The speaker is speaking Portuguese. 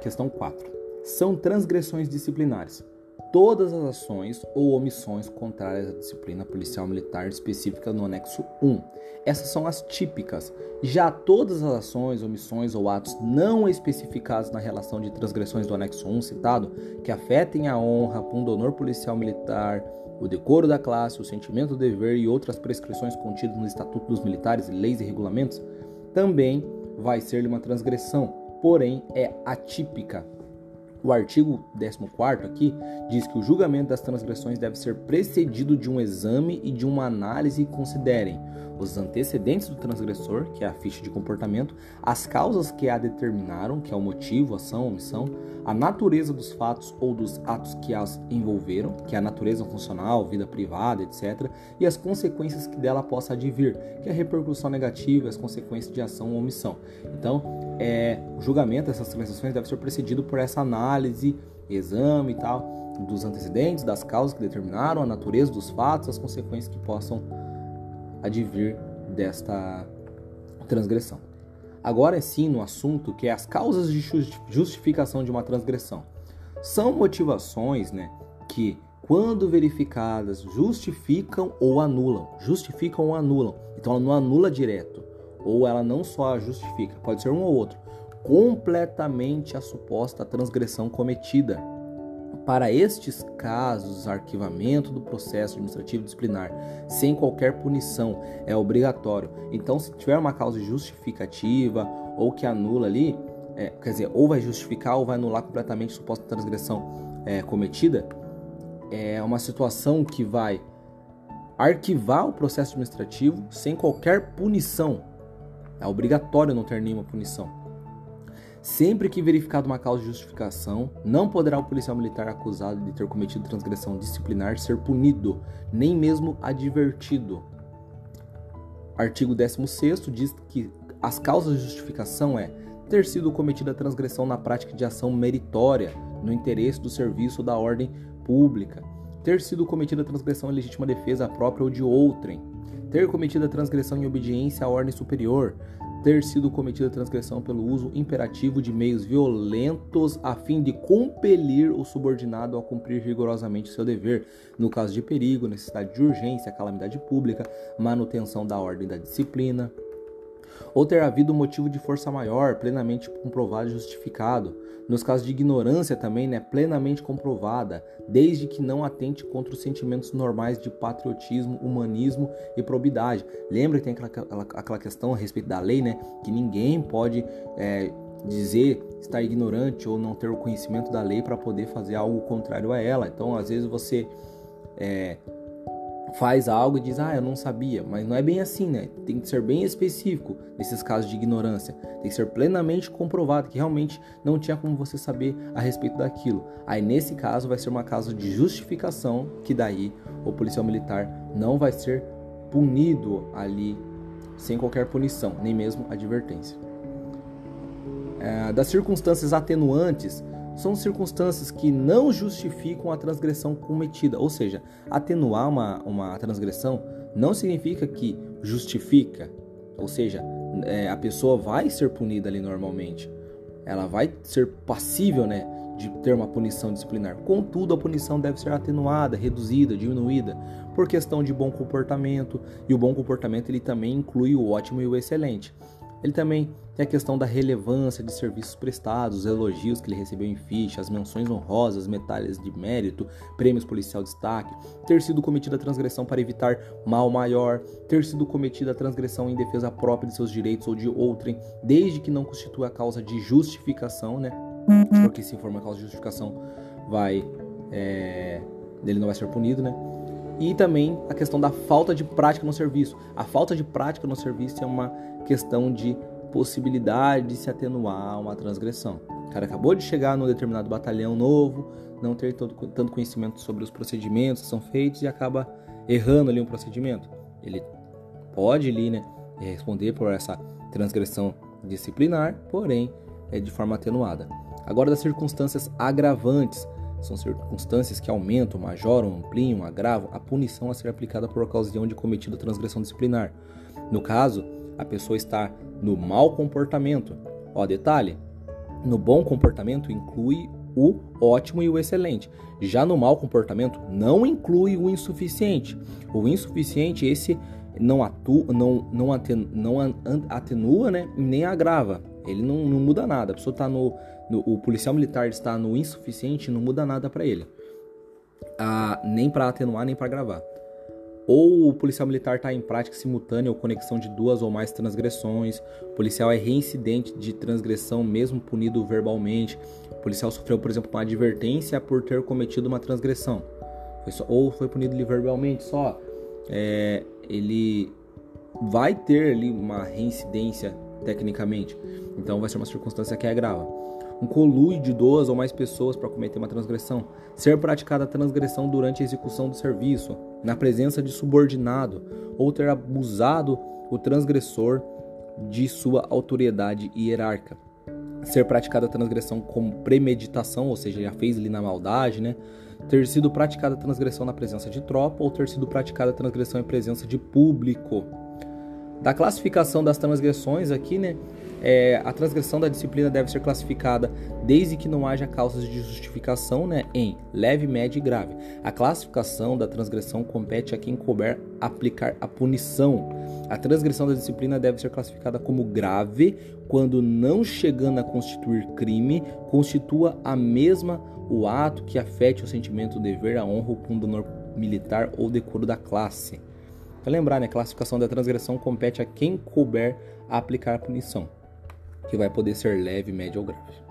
Questão 4. São transgressões disciplinares. Todas as ações ou omissões contrárias à disciplina policial militar específica no anexo 1. Essas são as típicas. Já todas as ações, omissões ou atos não especificados na relação de transgressões do anexo 1 citado, que afetem a honra, pundonor policial militar, o decoro da classe, o sentimento do dever e outras prescrições contidas no Estatuto dos Militares, leis e regulamentos, também vai ser uma transgressão, porém é atípica. O artigo 14 aqui diz que o julgamento das transgressões deve ser precedido de um exame e de uma análise que considerem os antecedentes do transgressor, que é a ficha de comportamento, as causas que a determinaram, que é o motivo, ação, omissão, a natureza dos fatos ou dos atos que as envolveram, que é a natureza funcional, vida privada, etc., e as consequências que dela possa advir, que é a repercussão negativa, as consequências de ação ou omissão. Então, é, o julgamento dessas transgressões deve ser precedido por essa análise, exame e tal, dos antecedentes, das causas que determinaram, a natureza dos fatos, as consequências que possam advir desta transgressão. Agora sim no assunto que é as causas de justificação de uma transgressão. São motivações né, que, quando verificadas, justificam ou anulam. Justificam ou anulam. Então ela não anula direto. Ou ela não só justifica, pode ser um ou outro. Completamente a suposta transgressão cometida para estes casos, arquivamento do processo administrativo disciplinar sem qualquer punição é obrigatório. Então, se tiver uma causa justificativa ou que anula ali, é, quer dizer, ou vai justificar ou vai anular completamente a suposta transgressão é, cometida, é uma situação que vai arquivar o processo administrativo sem qualquer punição. É obrigatório não ter nenhuma punição. Sempre que verificado uma causa de justificação, não poderá o policial militar acusado de ter cometido transgressão disciplinar ser punido, nem mesmo advertido. Artigo 16 diz que as causas de justificação é ter sido cometida transgressão na prática de ação meritória, no interesse do serviço da ordem pública, ter sido cometida transgressão em legítima defesa própria ou de outrem, ter cometido a transgressão em obediência à ordem superior, ter sido cometida transgressão pelo uso imperativo de meios violentos a fim de compelir o subordinado a cumprir rigorosamente seu dever, no caso de perigo, necessidade de urgência, calamidade pública, manutenção da ordem da disciplina, ou ter havido motivo de força maior, plenamente comprovado e justificado. Nos casos de ignorância também, né, plenamente comprovada, desde que não atente contra os sentimentos normais de patriotismo, humanismo e probidade. Lembra que tem aquela, aquela questão a respeito da lei, né, que ninguém pode é, dizer estar ignorante ou não ter o conhecimento da lei para poder fazer algo contrário a ela. Então, às vezes você é, faz algo e diz, ah, eu não sabia, mas não é bem assim, né? Tem que ser bem específico nesses casos de ignorância. Tem que ser plenamente comprovado que realmente não tinha como você saber a respeito daquilo. Aí nesse caso vai ser uma causa de justificação que daí o policial militar não vai ser punido ali sem qualquer punição, nem mesmo advertência. É, das circunstâncias atenuantes são circunstâncias que não justificam a transgressão cometida. Ou seja, atenuar uma, uma transgressão não significa que justifica. Ou seja, é, a pessoa vai ser punida ali normalmente. Ela vai ser passível né, de ter uma punição disciplinar. Contudo, a punição deve ser atenuada, reduzida, diminuída, por questão de bom comportamento. E o bom comportamento ele também inclui o ótimo e o excelente. Ele também tem a questão da relevância de serviços prestados, os elogios que ele recebeu em ficha, as menções honrosas, medalhas de mérito, prêmios policial destaque, ter sido cometida a transgressão para evitar mal maior, ter sido cometida a transgressão em defesa própria de seus direitos ou de outrem, desde que não constitua a causa de justificação, né? Porque se for uma causa de justificação, vai é, ele não vai ser punido, né? E também a questão da falta de prática no serviço. A falta de prática no serviço é uma questão de possibilidade de se atenuar uma transgressão. O cara acabou de chegar num determinado batalhão novo, não ter todo, tanto conhecimento sobre os procedimentos que são feitos e acaba errando ali um procedimento. Ele pode ali, né, responder por essa transgressão disciplinar, porém é de forma atenuada. Agora das circunstâncias agravantes, são circunstâncias que aumentam, majoram, ampliam, agravam a punição a ser aplicada por ocasião de cometida transgressão disciplinar. No caso, a pessoa está no mau comportamento. Ó, detalhe, No bom comportamento inclui o ótimo e o excelente. Já no mau comportamento não inclui o insuficiente. O insuficiente esse não atua, não não atenua, não atenua né, nem agrava. Ele não, não muda nada. A pessoa está no, no, o policial militar está no insuficiente, não muda nada para ele. Ah, nem para atenuar nem para gravar ou o policial militar está em prática simultânea ou conexão de duas ou mais transgressões, o policial é reincidente de transgressão mesmo punido verbalmente, o policial sofreu, por exemplo, uma advertência por ter cometido uma transgressão, foi só, ou foi punido verbalmente só, é, ele vai ter ali uma reincidência tecnicamente, então vai ser uma circunstância que é grave um colui de duas ou mais pessoas para cometer uma transgressão, ser praticada a transgressão durante a execução do serviço, na presença de subordinado, ou ter abusado o transgressor de sua autoridade hierárquica. Ser praticada a transgressão com premeditação, ou seja, já fez ali na maldade, né? Ter sido praticada a transgressão na presença de tropa ou ter sido praticada a transgressão em presença de público. Da classificação das transgressões aqui, né? É, a transgressão da disciplina deve ser classificada desde que não haja causas de justificação né, em leve, média e grave. A classificação da transgressão compete a quem couber aplicar a punição. A transgressão da disciplina deve ser classificada como grave quando, não chegando a constituir crime, constitua a mesma o ato que afete o sentimento, o dever, a honra, o pundonor militar ou decoro da classe. Para lembrar, né, classificação da transgressão compete a quem couber aplicar a punição que vai poder ser leve, média ou grave.